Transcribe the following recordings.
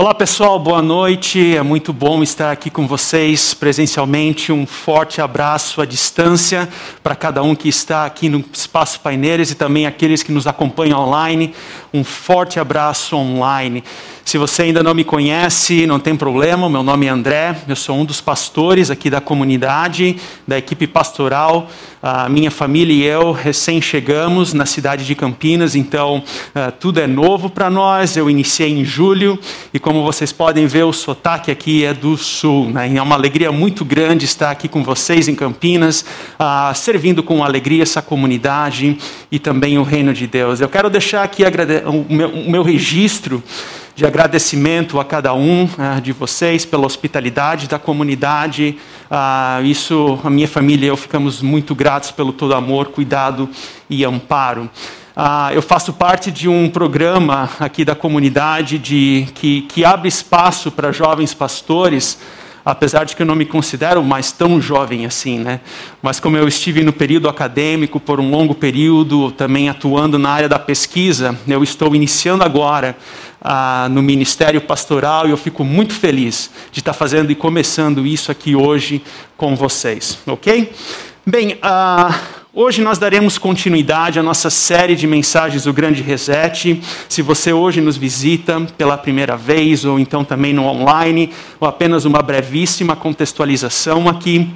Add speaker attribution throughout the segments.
Speaker 1: Olá pessoal, boa noite. É muito bom estar aqui com vocês presencialmente. Um forte abraço à distância para cada um que está aqui no Espaço Paineiras e também aqueles que nos acompanham online. Um forte abraço online. Se você ainda não me conhece, não tem problema, meu nome é André, eu sou um dos pastores aqui da comunidade, da equipe pastoral. A minha família e eu recém chegamos na cidade de Campinas, então uh, tudo é novo para nós. Eu iniciei em julho e, como vocês podem ver, o sotaque aqui é do sul. Né? É uma alegria muito grande estar aqui com vocês em Campinas, uh, servindo com alegria essa comunidade e também o reino de Deus. Eu quero deixar aqui o meu registro de agradecimento a cada um uh, de vocês pela hospitalidade da comunidade. Uh, isso, a minha família e eu ficamos muito gratos pelo todo amor, cuidado e amparo. Uh, eu faço parte de um programa aqui da comunidade de, que, que abre espaço para jovens pastores apesar de que eu não me considero mais tão jovem assim, né? Mas como eu estive no período acadêmico por um longo período, também atuando na área da pesquisa, eu estou iniciando agora ah, no ministério pastoral e eu fico muito feliz de estar fazendo e começando isso aqui hoje com vocês, ok? Bem, ah, Hoje nós daremos continuidade à nossa série de mensagens do Grande Reset. Se você hoje nos visita pela primeira vez, ou então também no online, ou apenas uma brevíssima contextualização aqui,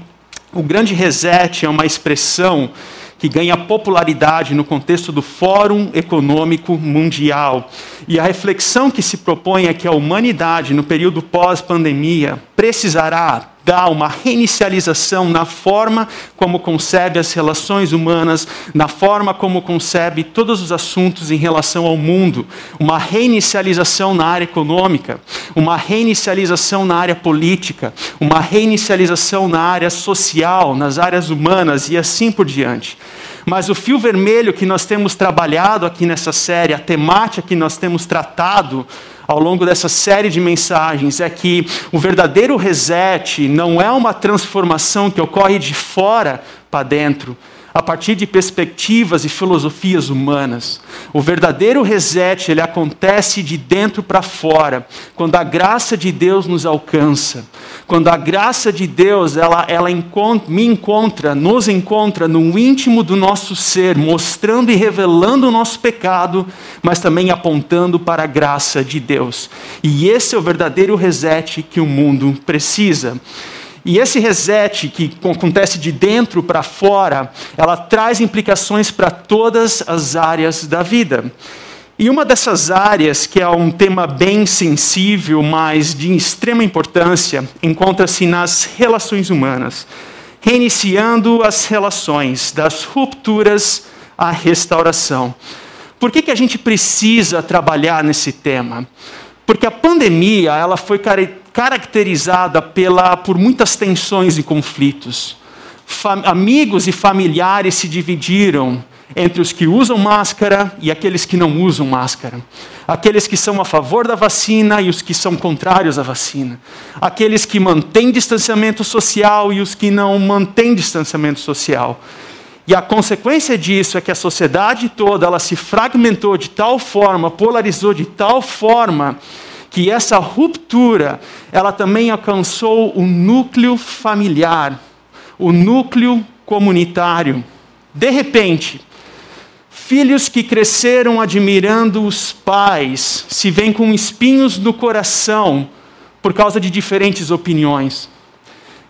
Speaker 1: o Grande Reset é uma expressão que ganha popularidade no contexto do Fórum Econômico Mundial. E a reflexão que se propõe é que a humanidade, no período pós-pandemia, precisará dar uma reinicialização na forma como concebe as relações humanas, na forma como concebe todos os assuntos em relação ao mundo, uma reinicialização na área econômica, uma reinicialização na área política, uma reinicialização na área social, nas áreas humanas e assim por diante. Mas o fio vermelho que nós temos trabalhado aqui nessa série, a temática que nós temos tratado ao longo dessa série de mensagens é que o verdadeiro reset não é uma transformação que ocorre de fora para dentro, a partir de perspectivas e filosofias humanas. O verdadeiro reset, ele acontece de dentro para fora, quando a graça de Deus nos alcança. Quando a graça de Deus, ela, ela encontra, me encontra, nos encontra no íntimo do nosso ser, mostrando e revelando o nosso pecado, mas também apontando para a graça de Deus. E esse é o verdadeiro reset que o mundo precisa. E esse reset que acontece de dentro para fora, ela traz implicações para todas as áreas da vida. E uma dessas áreas, que é um tema bem sensível, mas de extrema importância, encontra-se nas relações humanas, reiniciando as relações, das rupturas à restauração. Por que, que a gente precisa trabalhar nesse tema? Porque a pandemia ela foi caracterizada pela, por muitas tensões e conflitos. Fam amigos e familiares se dividiram entre os que usam máscara e aqueles que não usam máscara. Aqueles que são a favor da vacina e os que são contrários à vacina. Aqueles que mantêm distanciamento social e os que não mantêm distanciamento social. E a consequência disso é que a sociedade toda ela se fragmentou de tal forma, polarizou de tal forma, que essa ruptura ela também alcançou o núcleo familiar, o núcleo comunitário. De repente, filhos que cresceram admirando os pais se veem com espinhos no coração por causa de diferentes opiniões.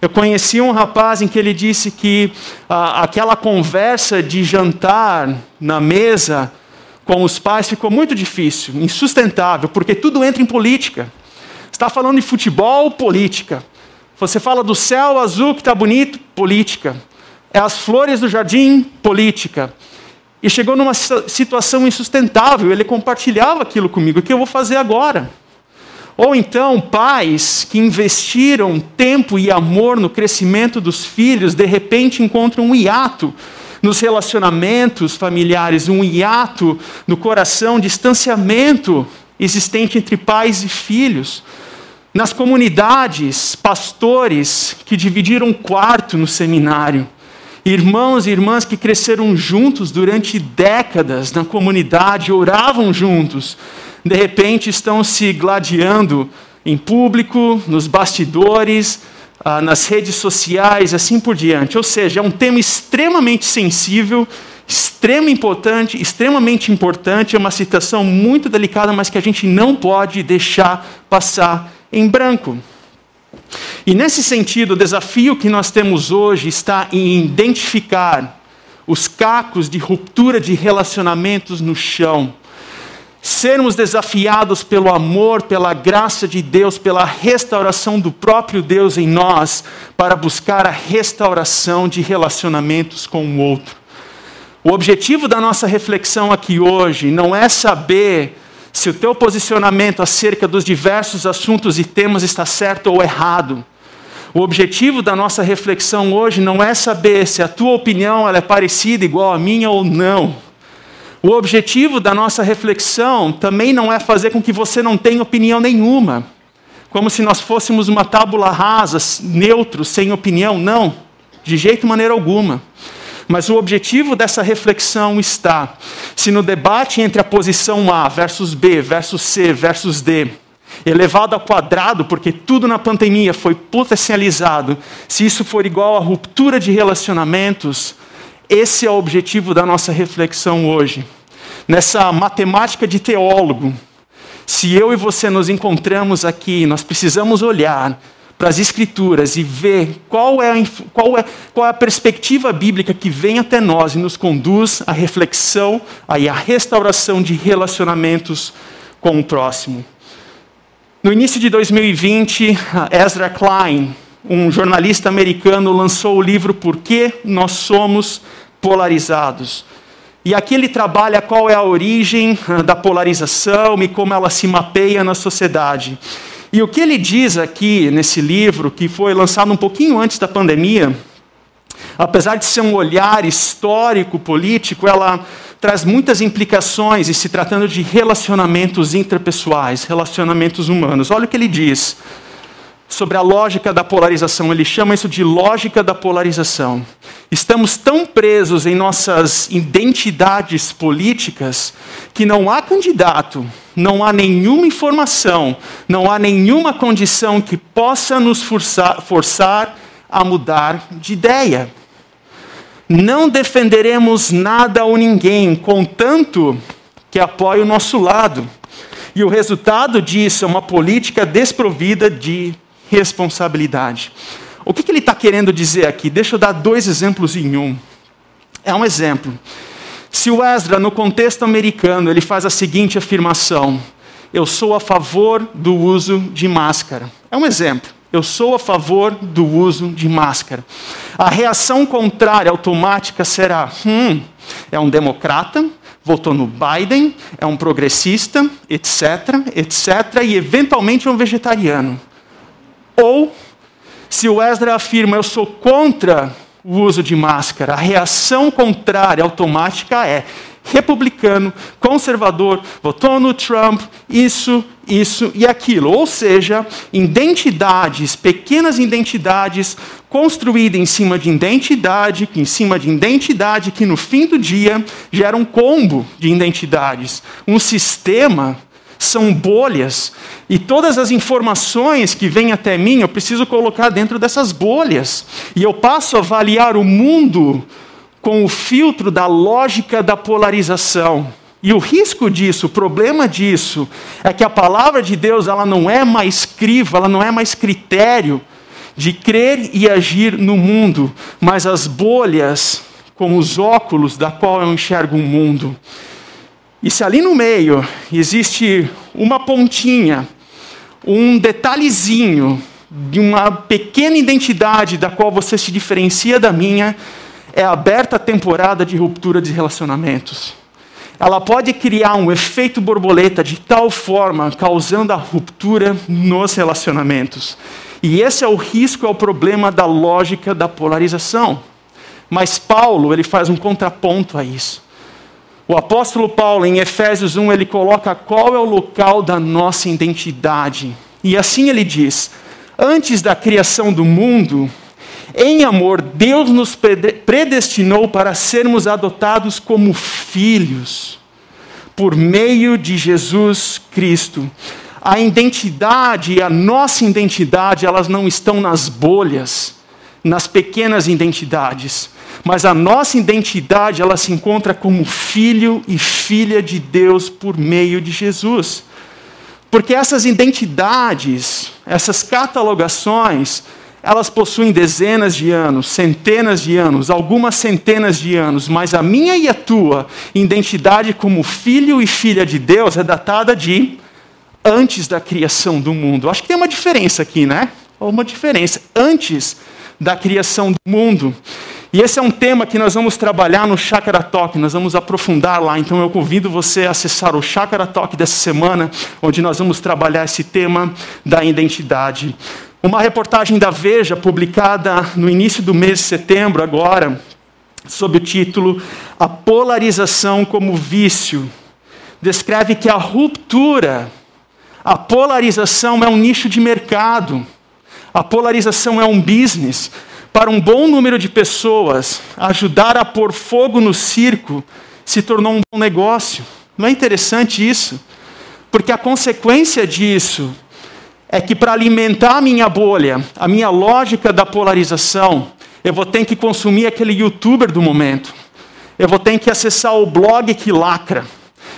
Speaker 1: Eu conheci um rapaz em que ele disse que ah, aquela conversa de jantar na mesa com os pais ficou muito difícil, insustentável, porque tudo entra em política. Está falando de futebol, política. Você fala do céu azul que está bonito, política. É as flores do jardim, política. E chegou numa situação insustentável. Ele compartilhava aquilo comigo. O que eu vou fazer agora? Ou então, pais que investiram tempo e amor no crescimento dos filhos, de repente encontram um hiato nos relacionamentos familiares, um hiato no coração, distanciamento existente entre pais e filhos. Nas comunidades, pastores que dividiram quarto no seminário, irmãos e irmãs que cresceram juntos durante décadas na comunidade, oravam juntos, de repente estão se gladiando em público, nos bastidores, ah, nas redes sociais, assim por diante. Ou seja, é um tema extremamente sensível, extremamente importante, extremamente importante, é uma situação muito delicada, mas que a gente não pode deixar passar em branco. E nesse sentido, o desafio que nós temos hoje está em identificar os cacos de ruptura de relacionamentos no chão sermos desafiados pelo amor, pela graça de Deus, pela restauração do próprio Deus em nós, para buscar a restauração de relacionamentos com o outro. O objetivo da nossa reflexão aqui hoje não é saber se o teu posicionamento acerca dos diversos assuntos e temas está certo ou errado. O objetivo da nossa reflexão hoje não é saber se a tua opinião ela é parecida, igual à minha ou não. O objetivo da nossa reflexão também não é fazer com que você não tenha opinião nenhuma, como se nós fôssemos uma tábula rasa, neutro, sem opinião. Não, de jeito maneira alguma. Mas o objetivo dessa reflexão está se no debate entre a posição A versus B, versus C, versus D, elevado ao quadrado, porque tudo na pandemia foi potencializado, se isso for igual a ruptura de relacionamentos, esse é o objetivo da nossa reflexão hoje. Nessa matemática de teólogo, se eu e você nos encontramos aqui, nós precisamos olhar para as Escrituras e ver qual é, a, qual, é, qual é a perspectiva bíblica que vem até nós e nos conduz à reflexão e à restauração de relacionamentos com o próximo. No início de 2020, Ezra Klein, um jornalista americano, lançou o livro Por que Nós Somos polarizados. E aqui ele trabalha qual é a origem ah, da polarização e como ela se mapeia na sociedade. E o que ele diz aqui nesse livro, que foi lançado um pouquinho antes da pandemia, apesar de ser um olhar histórico, político, ela traz muitas implicações e se tratando de relacionamentos interpessoais, relacionamentos humanos. Olha o que ele diz sobre a lógica da polarização. Ele chama isso de lógica da polarização. Estamos tão presos em nossas identidades políticas que não há candidato, não há nenhuma informação, não há nenhuma condição que possa nos forçar, forçar a mudar de ideia. Não defenderemos nada ou ninguém, contanto que apoie o nosso lado. E o resultado disso é uma política desprovida de responsabilidade. O que, que ele está querendo dizer aqui? Deixa eu dar dois exemplos em um. É um exemplo. Se o Ezra, no contexto americano, ele faz a seguinte afirmação: Eu sou a favor do uso de máscara. É um exemplo. Eu sou a favor do uso de máscara. A reação contrária automática será: hum, é um democrata, votou no Biden, é um progressista, etc, etc, e eventualmente é um vegetariano. Ou, se o Ezra afirma, eu sou contra o uso de máscara, a reação contrária automática é republicano, conservador, votou no Trump, isso, isso e aquilo. Ou seja, identidades, pequenas identidades construídas em cima de identidade, em cima de identidade, que no fim do dia gera um combo de identidades, um sistema são bolhas, e todas as informações que vêm até mim eu preciso colocar dentro dessas bolhas, e eu passo a avaliar o mundo com o filtro da lógica da polarização. E o risco disso, o problema disso, é que a palavra de Deus ela não é mais crivo, ela não é mais critério de crer e agir no mundo, mas as bolhas como os óculos da qual eu enxergo o mundo. E se ali no meio existe uma pontinha, um detalhezinho de uma pequena identidade da qual você se diferencia da minha, é aberta a temporada de ruptura de relacionamentos. Ela pode criar um efeito borboleta de tal forma, causando a ruptura nos relacionamentos. E esse é o risco, é o problema da lógica da polarização. Mas Paulo, ele faz um contraponto a isso. O apóstolo Paulo, em Efésios 1, ele coloca qual é o local da nossa identidade. E assim ele diz: Antes da criação do mundo, em amor, Deus nos predestinou para sermos adotados como filhos, por meio de Jesus Cristo. A identidade, a nossa identidade, elas não estão nas bolhas, nas pequenas identidades, mas a nossa identidade, ela se encontra como filho e filha de Deus por meio de Jesus. Porque essas identidades, essas catalogações, elas possuem dezenas de anos, centenas de anos, algumas centenas de anos, mas a minha e a tua identidade como filho e filha de Deus é datada de antes da criação do mundo. Acho que tem uma diferença aqui, né? Uma diferença. Antes da criação do mundo. E esse é um tema que nós vamos trabalhar no Chakra Talk, nós vamos aprofundar lá. Então eu convido você a acessar o Chakra Talk dessa semana, onde nós vamos trabalhar esse tema da identidade. Uma reportagem da Veja, publicada no início do mês de setembro, agora, sob o título A Polarização como Vício, descreve que a ruptura, a polarização é um nicho de mercado, a polarização é um business. Para um bom número de pessoas, ajudar a pôr fogo no circo se tornou um bom negócio. Não é interessante isso? Porque a consequência disso é que para alimentar a minha bolha, a minha lógica da polarização, eu vou ter que consumir aquele youtuber do momento. Eu vou ter que acessar o blog que lacra.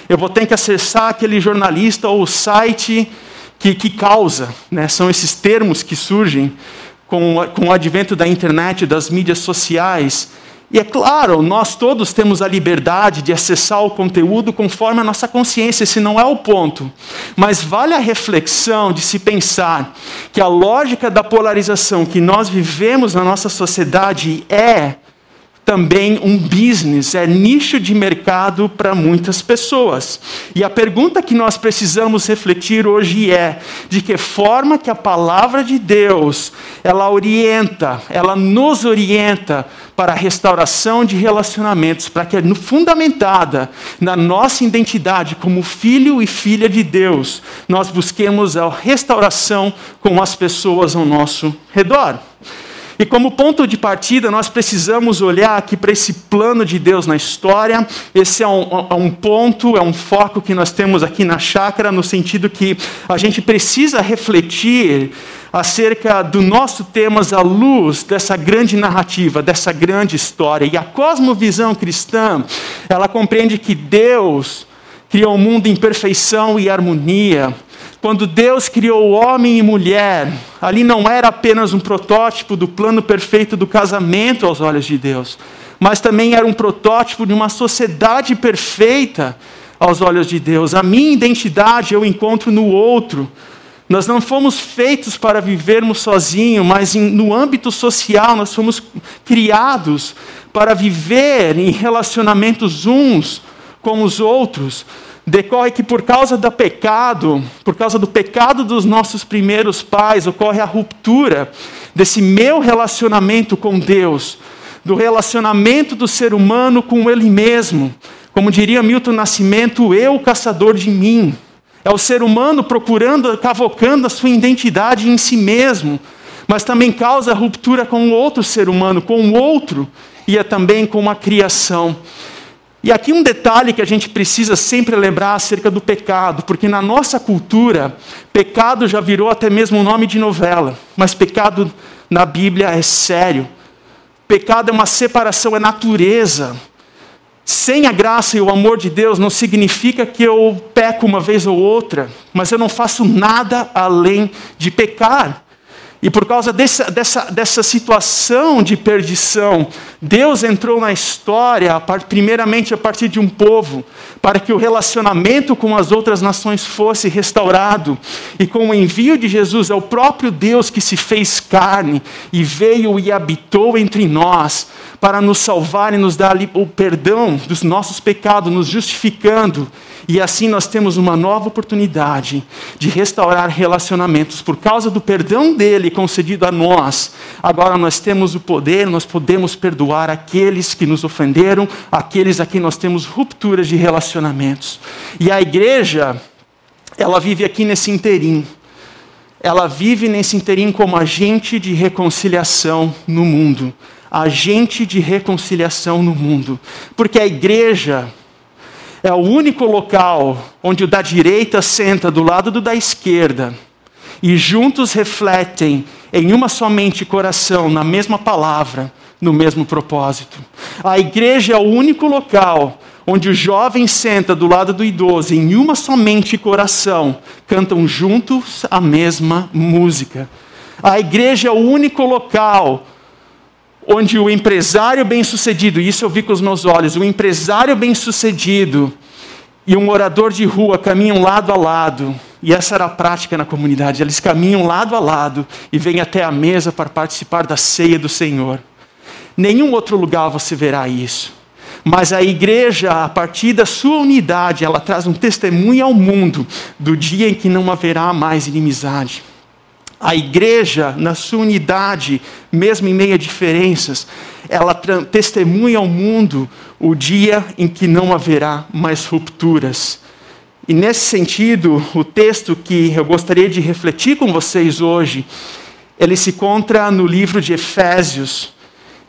Speaker 1: Eu vou ter que acessar aquele jornalista ou site que, que causa. Né? São esses termos que surgem com, com o advento da internet, das mídias sociais. E é claro, nós todos temos a liberdade de acessar o conteúdo conforme a nossa consciência, esse não é o ponto. Mas vale a reflexão de se pensar que a lógica da polarização que nós vivemos na nossa sociedade é também um business, é nicho de mercado para muitas pessoas. E a pergunta que nós precisamos refletir hoje é: de que forma que a palavra de Deus, ela orienta, ela nos orienta para a restauração de relacionamentos, para que fundamentada na nossa identidade como filho e filha de Deus, nós busquemos a restauração com as pessoas ao nosso redor. E como ponto de partida, nós precisamos olhar aqui para esse plano de Deus na história. Esse é um, é um, ponto, é um foco que nós temos aqui na chácara, no sentido que a gente precisa refletir acerca do nosso tema à luz dessa grande narrativa, dessa grande história. E a cosmovisão cristã, ela compreende que Deus criou o um mundo em perfeição e harmonia quando Deus criou homem e mulher, ali não era apenas um protótipo do plano perfeito do casamento aos olhos de Deus, mas também era um protótipo de uma sociedade perfeita aos olhos de Deus. A minha identidade eu encontro no outro. Nós não fomos feitos para vivermos sozinhos, mas no âmbito social nós fomos criados para viver em relacionamentos uns com os outros decorre que por causa do pecado, por causa do pecado dos nossos primeiros pais, ocorre a ruptura desse meu relacionamento com Deus, do relacionamento do ser humano com ele mesmo. Como diria Milton Nascimento, eu caçador de mim. É o ser humano procurando, cavocando a sua identidade em si mesmo, mas também causa ruptura com o outro ser humano, com o outro, e é também com a criação. E aqui um detalhe que a gente precisa sempre lembrar acerca do pecado, porque na nossa cultura, pecado já virou até mesmo um nome de novela, mas pecado na Bíblia é sério. Pecado é uma separação, é natureza. Sem a graça e o amor de Deus não significa que eu peco uma vez ou outra, mas eu não faço nada além de pecar. E por causa dessa, dessa, dessa situação de perdição, Deus entrou na história, primeiramente a partir de um povo, para que o relacionamento com as outras nações fosse restaurado. E com o envio de Jesus, é o próprio Deus que se fez carne e veio e habitou entre nós para nos salvar e nos dar o perdão dos nossos pecados, nos justificando e assim nós temos uma nova oportunidade de restaurar relacionamentos por causa do perdão dele concedido a nós. Agora nós temos o poder, nós podemos perdoar aqueles que nos ofenderam, aqueles a quem nós temos rupturas de relacionamentos. E a igreja, ela vive aqui nesse interim. Ela vive nesse interim como agente de reconciliação no mundo. Agente de reconciliação no mundo. Porque a igreja é o único local onde o da direita senta do lado do da esquerda e juntos refletem em uma somente coração, na mesma palavra, no mesmo propósito. A igreja é o único local onde o jovem senta do lado do idoso, em uma somente coração, cantam juntos a mesma música. A igreja é o único local onde o empresário bem-sucedido, isso eu vi com os meus olhos, o empresário bem-sucedido e um morador de rua caminham lado a lado, e essa era a prática na comunidade, eles caminham lado a lado e vêm até a mesa para participar da ceia do Senhor. Nenhum outro lugar você verá isso. Mas a igreja, a partir da sua unidade, ela traz um testemunho ao mundo do dia em que não haverá mais inimizade. A igreja, na sua unidade, mesmo em meio a diferenças, ela testemunha ao mundo o dia em que não haverá mais rupturas. E nesse sentido, o texto que eu gostaria de refletir com vocês hoje, ele se encontra no livro de Efésios.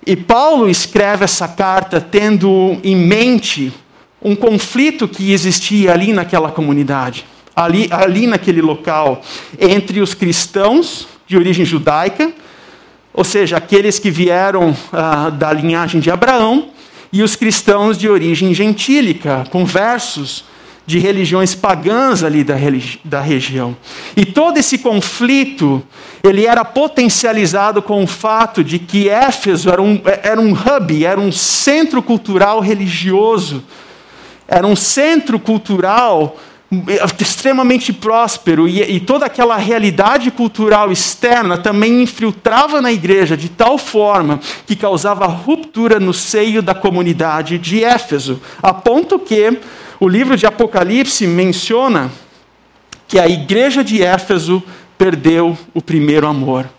Speaker 1: E Paulo escreve essa carta tendo em mente um conflito que existia ali naquela comunidade ali, ali naquele local entre os cristãos de origem judaica, ou seja, aqueles que vieram ah, da linhagem de Abraão, e os cristãos de origem gentílica, conversos de religiões pagãs ali da, da região. E todo esse conflito, ele era potencializado com o fato de que Éfeso era um, era um hub, era um centro cultural religioso, era um centro cultural extremamente próspero e, e, toda aquela realidade cultural externa também infiltrava na igreja de tal forma que causava ruptura no seio da comunidade de Éfeso, a ponto que o livro de Apocalipse menciona que a igreja de Éfeso perdeu o primeiro amor.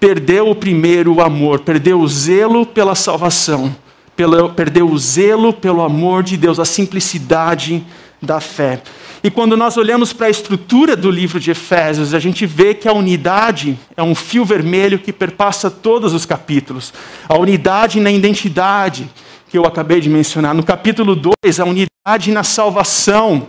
Speaker 1: Perdeu o primeiro amor, perdeu o zelo pela salvação, perdeu o zelo pelo amor de Deus, a simplicidade da fé. E quando nós olhamos para a estrutura do livro de Efésios, a gente vê que a unidade é um fio vermelho que perpassa todos os capítulos. A unidade na identidade, que eu acabei de mencionar. No capítulo 2, a unidade na salvação.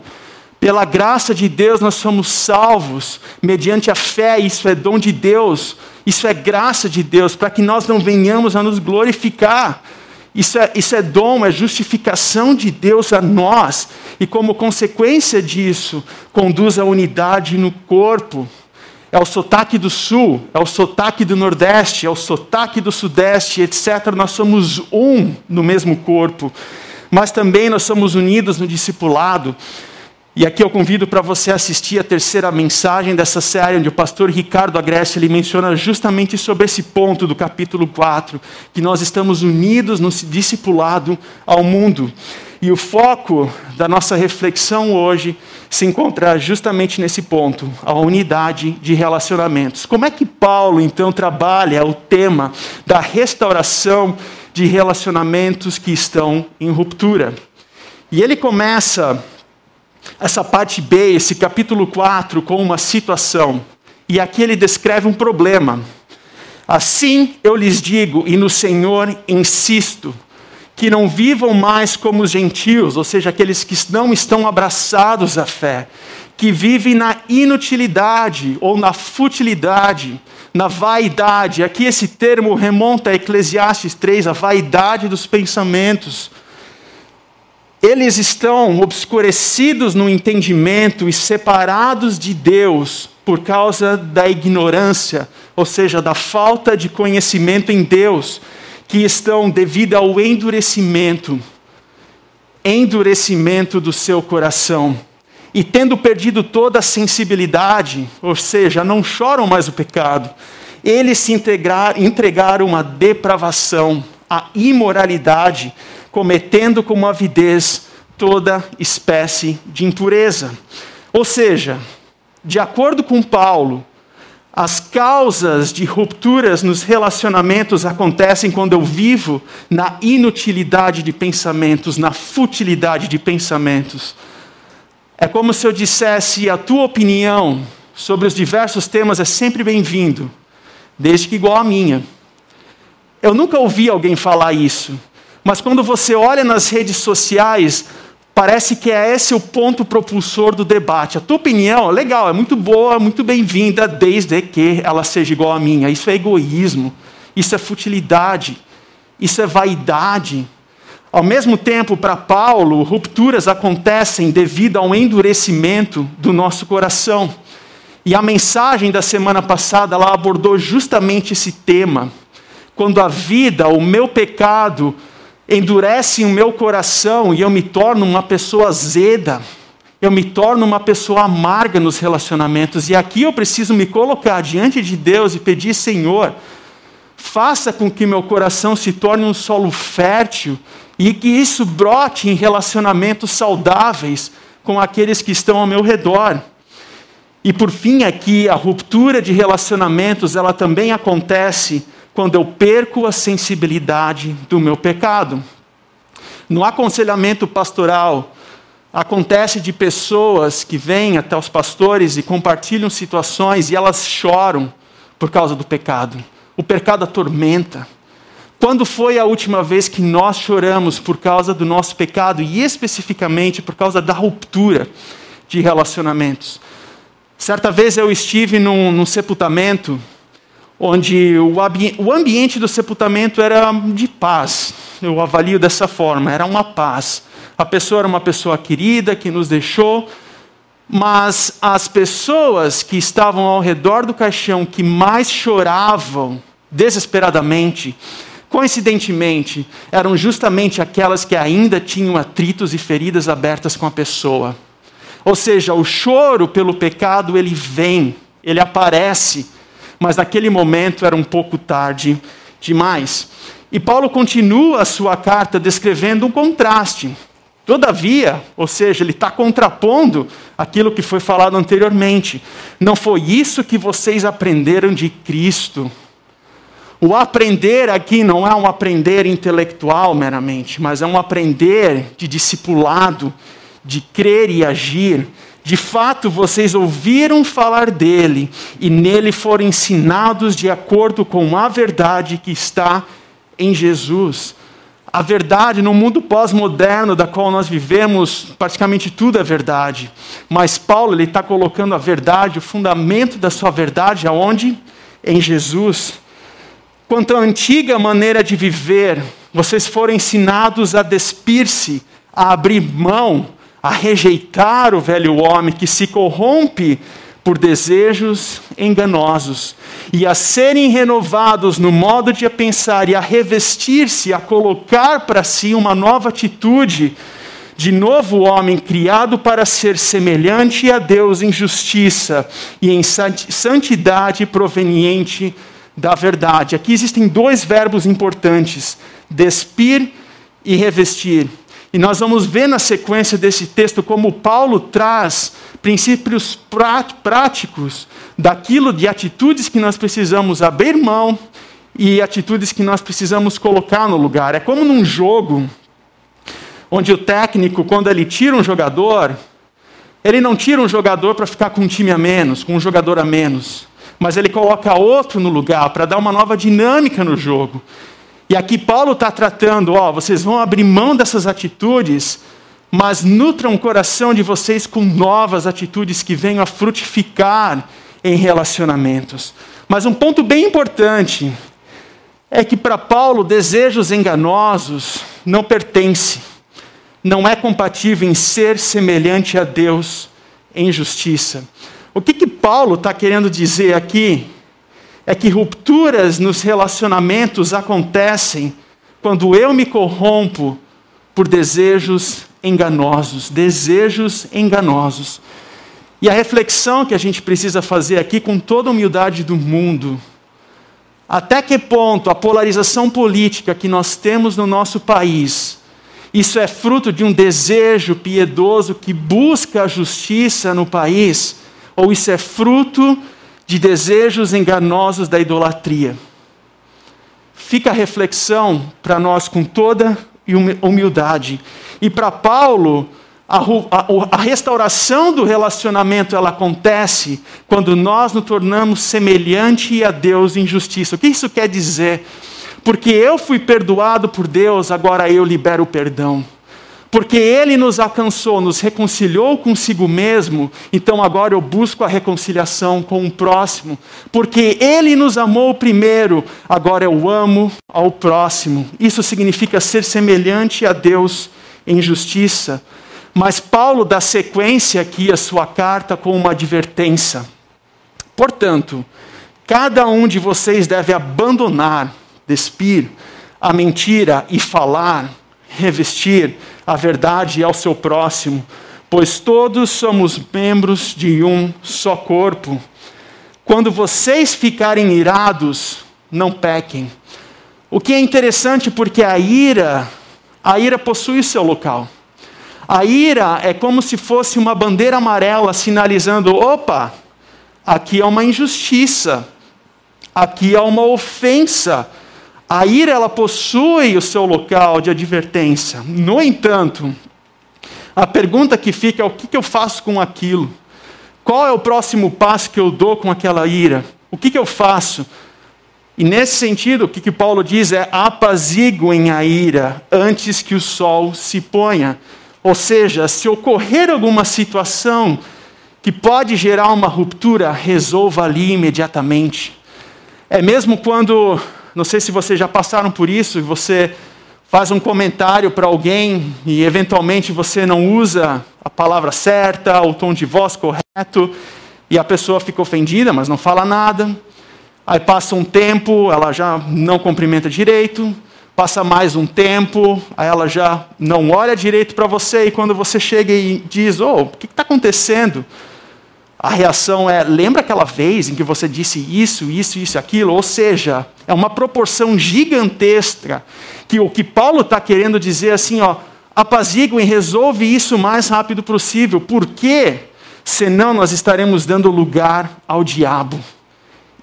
Speaker 1: Pela graça de Deus nós somos salvos, mediante a fé, isso é dom de Deus, isso é graça de Deus, para que nós não venhamos a nos glorificar. Isso é, isso é dom, é justificação de Deus a nós, e como consequência disso, conduz a unidade no corpo. É o sotaque do sul, é o sotaque do nordeste, é o sotaque do sudeste, etc. Nós somos um no mesmo corpo, mas também nós somos unidos no discipulado. E aqui eu convido para você assistir a terceira mensagem dessa série, onde o pastor Ricardo Agreste ele menciona justamente sobre esse ponto do capítulo 4, que nós estamos unidos no discipulado ao mundo. E o foco da nossa reflexão hoje se encontra justamente nesse ponto, a unidade de relacionamentos. Como é que Paulo, então, trabalha o tema da restauração de relacionamentos que estão em ruptura? E ele começa essa parte B, esse capítulo 4, com uma situação. E aqui ele descreve um problema. Assim eu lhes digo, e no Senhor insisto, que não vivam mais como os gentios, ou seja, aqueles que não estão abraçados à fé, que vivem na inutilidade ou na futilidade, na vaidade. Aqui esse termo remonta a Eclesiastes 3, a vaidade dos pensamentos eles estão obscurecidos no entendimento e separados de Deus por causa da ignorância, ou seja, da falta de conhecimento em Deus, que estão devido ao endurecimento, endurecimento do seu coração. E tendo perdido toda a sensibilidade, ou seja, não choram mais o pecado, eles se entregaram à depravação, à imoralidade, cometendo com avidez toda espécie de impureza. Ou seja, de acordo com Paulo, as causas de rupturas nos relacionamentos acontecem quando eu vivo na inutilidade de pensamentos, na futilidade de pensamentos. É como se eu dissesse: a tua opinião sobre os diversos temas é sempre bem-vindo, desde que igual a minha. Eu nunca ouvi alguém falar isso, mas quando você olha nas redes sociais, Parece que é esse o ponto propulsor do debate. A tua opinião, legal, é muito boa, muito bem-vinda, desde que ela seja igual à minha. Isso é egoísmo, isso é futilidade, isso é vaidade. Ao mesmo tempo, para Paulo, rupturas acontecem devido ao endurecimento do nosso coração. E a mensagem da semana passada ela abordou justamente esse tema. Quando a vida, o meu pecado, endurecem o meu coração e eu me torno uma pessoa azeda, eu me torno uma pessoa amarga nos relacionamentos. E aqui eu preciso me colocar diante de Deus e pedir, Senhor, faça com que meu coração se torne um solo fértil e que isso brote em relacionamentos saudáveis com aqueles que estão ao meu redor. E por fim, aqui a ruptura de relacionamentos, ela também acontece quando eu perco a sensibilidade do meu pecado. No aconselhamento pastoral, acontece de pessoas que vêm até os pastores e compartilham situações e elas choram por causa do pecado. O pecado atormenta. Quando foi a última vez que nós choramos por causa do nosso pecado e especificamente por causa da ruptura de relacionamentos? Certa vez eu estive num, num sepultamento onde o, ambiente do sepultamento era de paz. Eu avalio dessa forma, era uma paz. A pessoa era uma pessoa querida que nos deixou, mas as pessoas que estavam ao redor do caixão que mais choravam desesperadamente, coincidentemente, eram justamente aquelas que ainda tinham atritos e feridas abertas com a pessoa. Ou seja, o choro pelo pecado ele vem, ele aparece mas naquele momento era um pouco tarde demais. E Paulo continua a sua carta descrevendo um contraste. Todavia, ou seja, ele está contrapondo aquilo que foi falado anteriormente. Não foi isso que vocês aprenderam de Cristo. O aprender aqui não é um aprender intelectual meramente, mas é um aprender de discipulado, de crer e agir, de fato, vocês ouviram falar dele e nele foram ensinados de acordo com a verdade que está em Jesus. A verdade no mundo pós-moderno da qual nós vivemos, praticamente tudo é verdade. Mas Paulo ele está colocando a verdade, o fundamento da sua verdade, aonde? Em Jesus. Quanto à antiga maneira de viver, vocês foram ensinados a despir-se, a abrir mão a rejeitar o velho homem que se corrompe por desejos enganosos e a serem renovados no modo de pensar e a revestir-se, a colocar para si uma nova atitude de novo homem criado para ser semelhante a Deus em justiça e em santidade proveniente da verdade. Aqui existem dois verbos importantes: despir e revestir. E nós vamos ver na sequência desse texto como Paulo traz princípios práticos daquilo de atitudes que nós precisamos abrir mão e atitudes que nós precisamos colocar no lugar. É como num jogo onde o técnico, quando ele tira um jogador, ele não tira um jogador para ficar com um time a menos, com um jogador a menos, mas ele coloca outro no lugar para dar uma nova dinâmica no jogo. E aqui Paulo está tratando, ó, vocês vão abrir mão dessas atitudes, mas nutram o coração de vocês com novas atitudes que venham a frutificar em relacionamentos. Mas um ponto bem importante é que para Paulo desejos enganosos não pertencem, não é compatível em ser semelhante a Deus em justiça. O que, que Paulo está querendo dizer aqui? É que rupturas nos relacionamentos acontecem quando eu me corrompo por desejos enganosos, desejos enganosos. E a reflexão que a gente precisa fazer aqui com toda a humildade do mundo, até que ponto a polarização política que nós temos no nosso país, isso é fruto de um desejo piedoso que busca a justiça no país, ou isso é fruto de desejos enganosos da idolatria. Fica a reflexão para nós com toda humildade. E para Paulo, a, a, a, restauração do relacionamento ela acontece quando nós nos tornamos semelhante a Deus em justiça. O que isso quer dizer? Porque eu fui perdoado por Deus, agora eu libero o perdão. Porque ele nos alcançou, nos reconciliou consigo mesmo, então agora eu busco a reconciliação com o próximo. Porque ele nos amou primeiro, agora eu amo ao próximo. Isso significa ser semelhante a Deus em justiça. Mas Paulo dá sequência aqui à sua carta com uma advertência. Portanto, cada um de vocês deve abandonar, despir a mentira e falar, revestir a verdade ao seu próximo, pois todos somos membros de um só corpo. Quando vocês ficarem irados, não pequem. O que é interessante porque a ira, a ira possui seu local. A ira é como se fosse uma bandeira amarela sinalizando: opa, aqui é uma injustiça, aqui é uma ofensa a ira ela possui o seu local de advertência. No entanto, a pergunta que fica é o que eu faço com aquilo? Qual é o próximo passo que eu dou com aquela ira? O que eu faço? E nesse sentido, o que Paulo diz é: apaziguem a ira antes que o sol se ponha. Ou seja, se ocorrer alguma situação que pode gerar uma ruptura, resolva ali imediatamente. É mesmo quando não sei se vocês já passaram por isso, você faz um comentário para alguém e eventualmente você não usa a palavra certa, o tom de voz correto, e a pessoa fica ofendida, mas não fala nada. Aí passa um tempo, ela já não cumprimenta direito, passa mais um tempo, aí ela já não olha direito para você, e quando você chega e diz: Oh, o que está acontecendo? A reação é: lembra aquela vez em que você disse isso, isso, isso, aquilo? Ou seja, é uma proporção gigantesca que o que Paulo está querendo dizer assim, ó, apaziguem, resolve isso o mais rápido possível. Por quê? Senão nós estaremos dando lugar ao diabo.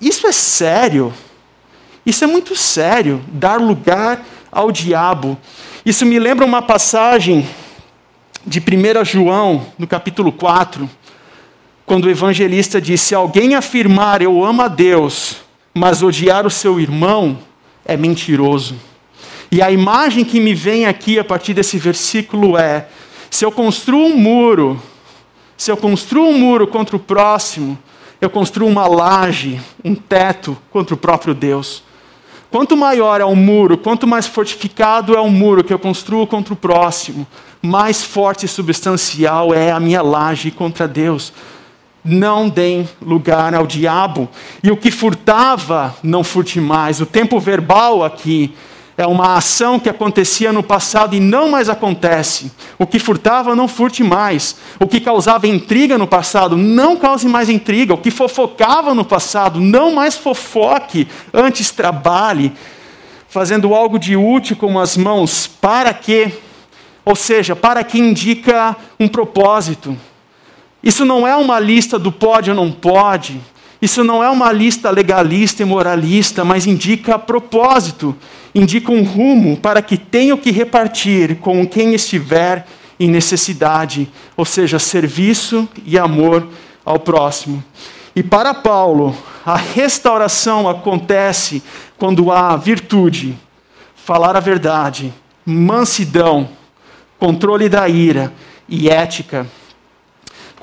Speaker 1: Isso é sério. Isso é muito sério, dar lugar ao diabo. Isso me lembra uma passagem de 1 João, no capítulo 4 quando o evangelista disse: Se alguém afirmar eu amo a Deus, mas odiar o seu irmão, é mentiroso. E a imagem que me vem aqui a partir desse versículo é: se eu construo um muro, se eu construo um muro contra o próximo, eu construo uma laje, um teto contra o próprio Deus. Quanto maior é o muro, quanto mais fortificado é o muro que eu construo contra o próximo, mais forte e substancial é a minha laje contra Deus. Não deem lugar ao diabo. E o que furtava, não furte mais. O tempo verbal aqui é uma ação que acontecia no passado e não mais acontece. O que furtava, não furte mais. O que causava intriga no passado, não cause mais intriga. O que fofocava no passado, não mais fofoque. Antes trabalhe, fazendo algo de útil com as mãos. Para quê? Ou seja, para que indica um propósito. Isso não é uma lista do pode ou não pode. Isso não é uma lista legalista e moralista, mas indica propósito, indica um rumo para que tenha o que repartir com quem estiver em necessidade, ou seja, serviço e amor ao próximo. E para Paulo, a restauração acontece quando há virtude, falar a verdade, mansidão, controle da ira e ética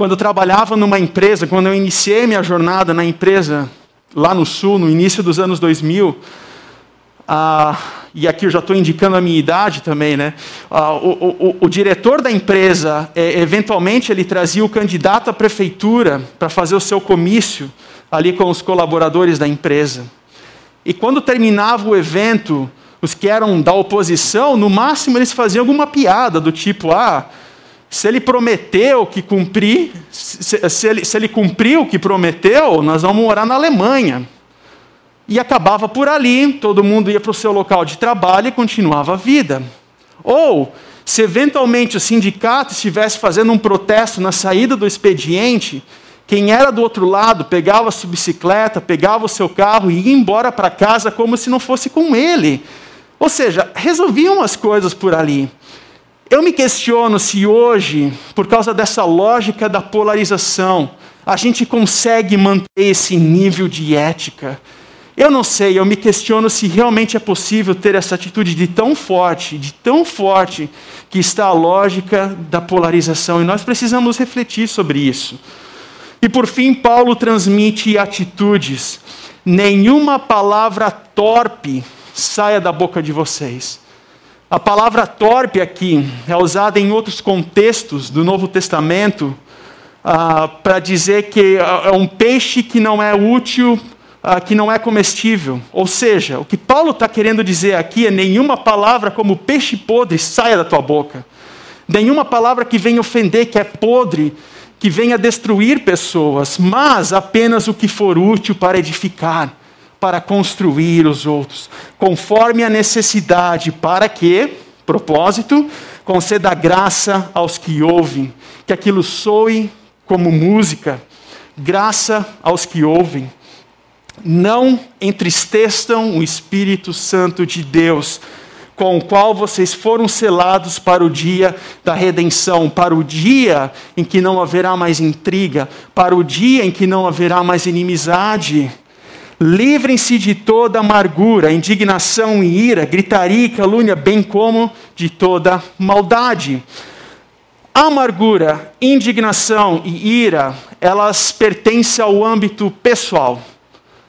Speaker 1: quando eu trabalhava numa empresa, quando eu iniciei minha jornada na empresa lá no Sul, no início dos anos 2000, ah, e aqui eu já estou indicando a minha idade também, né? Ah, o, o, o, diretor da empresa, é, eventualmente, ele trazia o candidato à prefeitura para fazer o seu comício ali com os colaboradores da empresa. E quando terminava o evento, os que eram da oposição, no máximo eles faziam alguma piada do tipo: ah, se ele prometeu que cumprir, se, se, ele, se ele cumpriu o que prometeu, nós vamos morar na Alemanha. E acabava por ali, todo mundo ia para o seu local de trabalho e continuava a vida. Ou, se eventualmente o sindicato estivesse fazendo um protesto na saída do expediente, quem era do outro lado pegava a sua bicicleta, pegava o seu carro e ia embora para casa como se não fosse com ele. Ou seja, resolviam as coisas por ali. Eu me questiono se hoje, por causa dessa lógica da polarização, a gente consegue manter esse nível de ética, Eu não sei, eu me questiono se realmente é possível ter essa atitude de tão forte, de tão forte, que está a lógica da polarização, e nós precisamos refletir sobre isso. E por fim, Paulo transmite atitudes. Nenhuma palavra torpe saia da boca de vocês. A palavra torpe aqui é usada em outros contextos do Novo Testamento ah, para dizer que é um peixe que não é útil ah, que não é comestível. Ou seja, o que Paulo está querendo dizer aqui é nenhuma palavra como peixe podre saia da tua boca. Nenhuma palavra que venha ofender, que é podre, que venha destruir pessoas, mas apenas o que for útil para edificar, para construir os outros, conforme a necessidade, para que, propósito, conceda graça aos que ouvem, que aquilo soe como música, graça aos que ouvem. Não entristeçam o Espírito Santo de Deus, com o qual vocês foram selados para o dia da redenção, para o dia em que não haverá mais intriga, para o dia em que não haverá mais inimizade. Livrem-se de toda amargura, indignação e ira, gritaria e calúnia, bem como de toda maldade. Amargura, indignação e ira, elas pertencem ao âmbito pessoal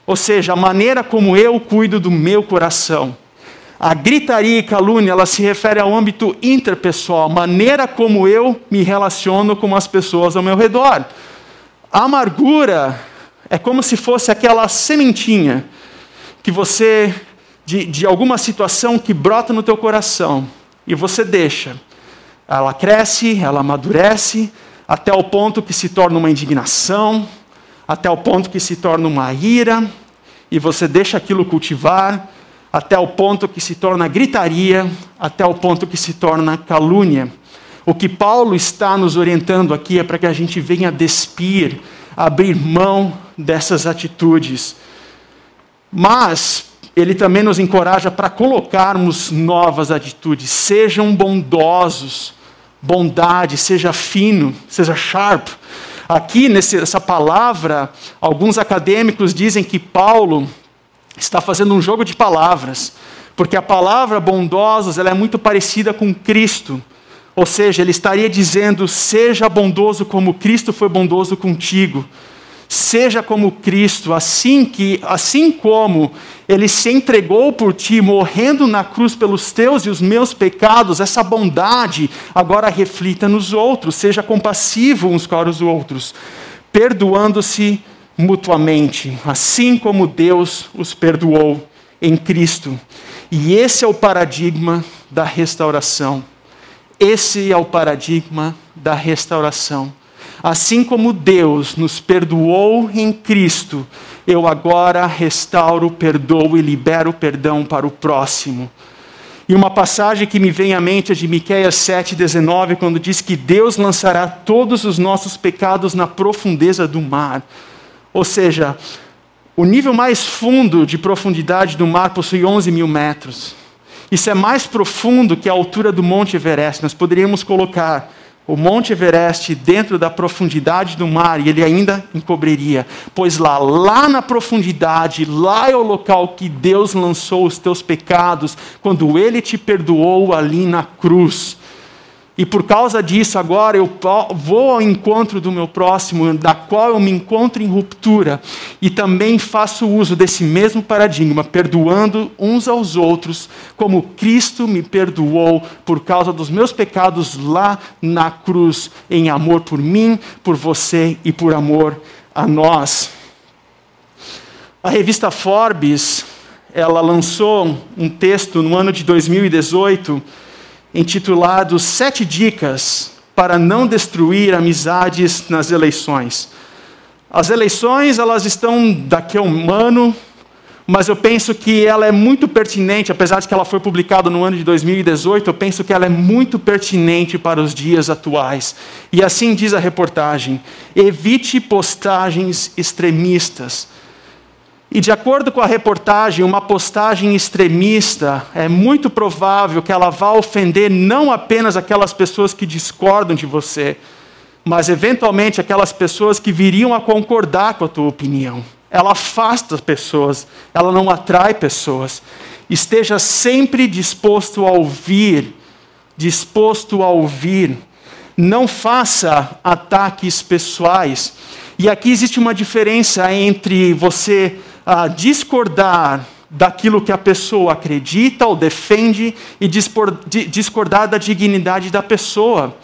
Speaker 1: ou seja, a maneira como eu cuido do meu coração. A gritaria e calúnia, ela se refere ao âmbito interpessoal, a maneira como eu me relaciono com as pessoas ao meu redor. A amargura é como se fosse aquela sementinha que você, de, de alguma situação que brota no teu coração, e você deixa. Ela cresce, ela amadurece, até o ponto que se torna uma indignação, até o ponto que se torna uma ira, e você deixa aquilo cultivar, até o ponto que se torna gritaria, até o ponto que se torna calúnia. O que Paulo está nos orientando aqui é para que a gente venha despir, abrir mão dessas atitudes. Mas ele também nos encoraja para colocarmos novas atitudes. Sejam bondosos, bondade, seja fino, seja sharp. Aqui, nessa palavra, alguns acadêmicos dizem que Paulo está fazendo um jogo de palavras, porque a palavra bondosos ela é muito parecida com Cristo. Ou seja, ele estaria dizendo: seja bondoso como Cristo foi bondoso contigo. Seja como Cristo, assim que, assim como ele se entregou por ti, morrendo na cruz pelos teus e os meus pecados, essa bondade agora reflita nos outros, seja compassivo uns para os outros, perdoando-se mutuamente, assim como Deus os perdoou em Cristo. E esse é o paradigma da restauração. Esse é o paradigma da restauração. Assim como Deus nos perdoou em Cristo, eu agora restauro, perdoo e libero perdão para o próximo. E uma passagem que me vem à mente é de Miqueias 7:19, quando diz que Deus lançará todos os nossos pecados na profundeza do mar. Ou seja, o nível mais fundo de profundidade do mar possui 11 mil metros. Isso é mais profundo que a altura do Monte Everest. Nós poderíamos colocar o Monte Everest dentro da profundidade do mar e ele ainda encobriria, pois lá, lá na profundidade, lá é o local que Deus lançou os teus pecados, quando ele te perdoou ali na cruz. E por causa disso, agora eu vou ao encontro do meu próximo, da qual eu me encontro em ruptura, e também faço uso desse mesmo paradigma, perdoando uns aos outros, como Cristo me perdoou por causa dos meus pecados lá na cruz, em amor por mim, por você e por amor a nós. A revista Forbes, ela lançou um texto no ano de 2018 intitulado Sete Dicas para não destruir amizades nas eleições. As eleições, elas estão daqui a um ano, mas eu penso que ela é muito pertinente, apesar de que ela foi publicada no ano de 2018, eu penso que ela é muito pertinente para os dias atuais. E assim diz a reportagem: evite postagens extremistas e de acordo com a reportagem, uma postagem extremista é muito provável que ela vá ofender não apenas aquelas pessoas que discordam de você, mas eventualmente aquelas pessoas que viriam a concordar com a tua opinião. ela afasta pessoas, ela não atrai pessoas. Esteja sempre disposto a ouvir, disposto a ouvir. Não faça ataques pessoais. E aqui existe uma diferença entre você ah, discordar daquilo que a pessoa acredita ou defende e discordar da dignidade da pessoa.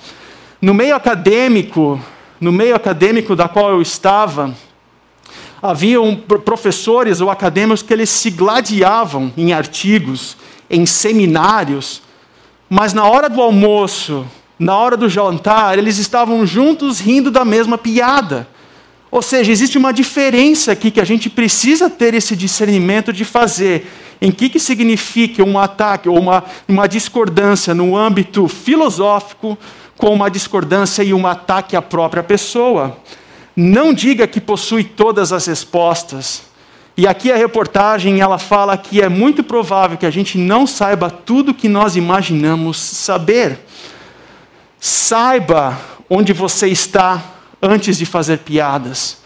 Speaker 1: No meio acadêmico, no meio acadêmico da qual eu estava, haviam professores ou acadêmicos que eles se gladiavam em artigos, em seminários, mas na hora do almoço, na hora do jantar, eles estavam juntos rindo da mesma piada. Ou seja, existe uma diferença aqui que a gente precisa ter esse discernimento de fazer. Em que, que significa um ataque ou uma, uma discordância no âmbito filosófico com uma discordância e um ataque à própria pessoa. Não diga que possui todas as respostas. E aqui a reportagem ela fala que é muito provável que a gente não saiba tudo que nós imaginamos saber. Saiba onde você está antes de fazer piadas.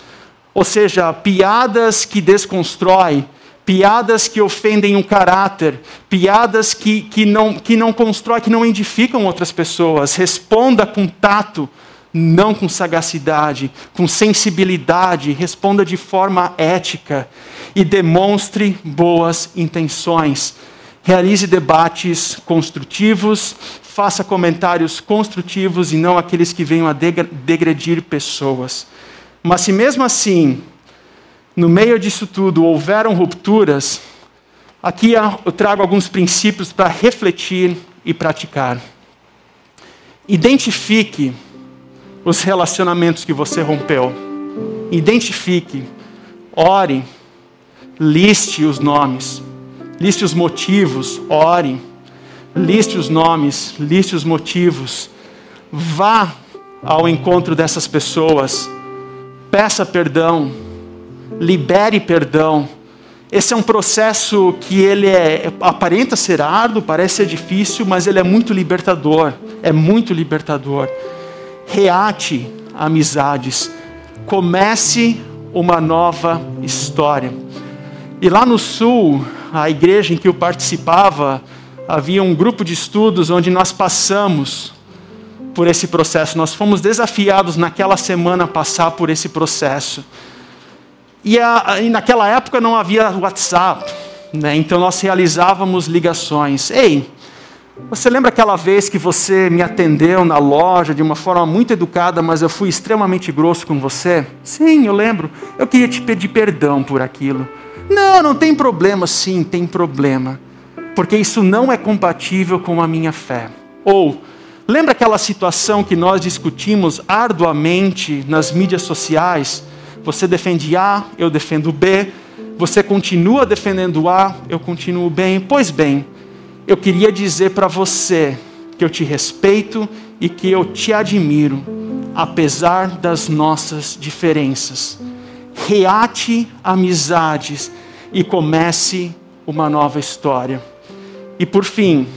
Speaker 1: Ou seja, piadas que desconstroem, piadas que ofendem o caráter, piadas que, que, não, que não constroem, que não edificam outras pessoas. Responda com tato, não com sagacidade, com sensibilidade, responda de forma ética e demonstre boas intenções. Realize debates construtivos, faça comentários construtivos e não aqueles que venham a degredir pessoas. Mas se mesmo assim no meio disso tudo houveram rupturas, aqui eu trago alguns princípios para refletir e praticar. Identifique os relacionamentos que você rompeu. Identifique, ore, liste os nomes, liste os motivos, ore, liste os nomes, liste os motivos. Vá ao encontro dessas pessoas, peça perdão libere perdão. Esse é um processo que ele é, aparenta ser árduo, parece ser difícil, mas ele é muito libertador. É muito libertador. Reate amizades. Comece uma nova história. E lá no sul, a igreja em que eu participava, havia um grupo de estudos onde nós passamos por esse processo. Nós fomos desafiados naquela semana a passar por esse processo. E, a, e naquela época não havia WhatsApp, né? então nós realizávamos ligações. Ei, você lembra aquela vez que você me atendeu na loja de uma forma muito educada, mas eu fui extremamente grosso com você? Sim, eu lembro. Eu queria te pedir perdão por aquilo. Não, não tem problema. Sim, tem problema. Porque isso não é compatível com a minha fé. Ou, lembra aquela situação que nós discutimos arduamente nas mídias sociais? Você defende A, eu defendo B. Você continua defendendo A, eu continuo bem. Pois bem, eu queria dizer para você que eu te respeito e que eu te admiro, apesar das nossas diferenças. Reate amizades e comece uma nova história. E por fim,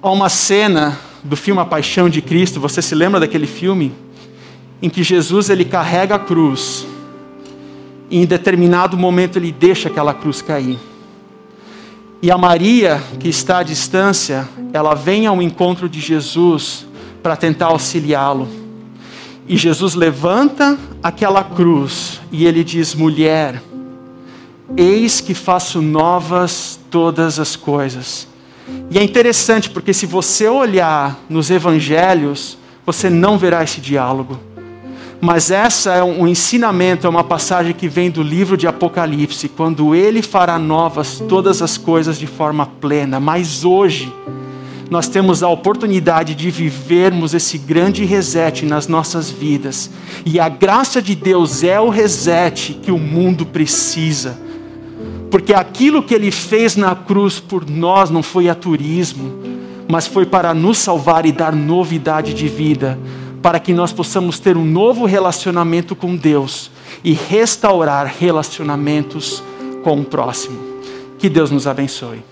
Speaker 1: há uma cena do filme A Paixão de Cristo, você se lembra daquele filme? em que Jesus ele carrega a cruz e em determinado momento ele deixa aquela cruz cair. E a Maria, que está à distância, ela vem ao encontro de Jesus para tentar auxiliá-lo. E Jesus levanta aquela cruz e ele diz: Mulher, eis que faço novas todas as coisas. E é interessante porque se você olhar nos evangelhos, você não verá esse diálogo. Mas essa é um ensinamento, é uma passagem que vem do livro de Apocalipse, quando ele fará novas todas as coisas de forma plena. Mas hoje nós temos a oportunidade de vivermos esse grande reset nas nossas vidas. E a graça de Deus é o reset que o mundo precisa. Porque aquilo que ele fez na cruz por nós não foi a turismo, mas foi para nos salvar e dar novidade de vida para que nós possamos ter um novo relacionamento com Deus e restaurar relacionamentos com o próximo. Que Deus nos abençoe.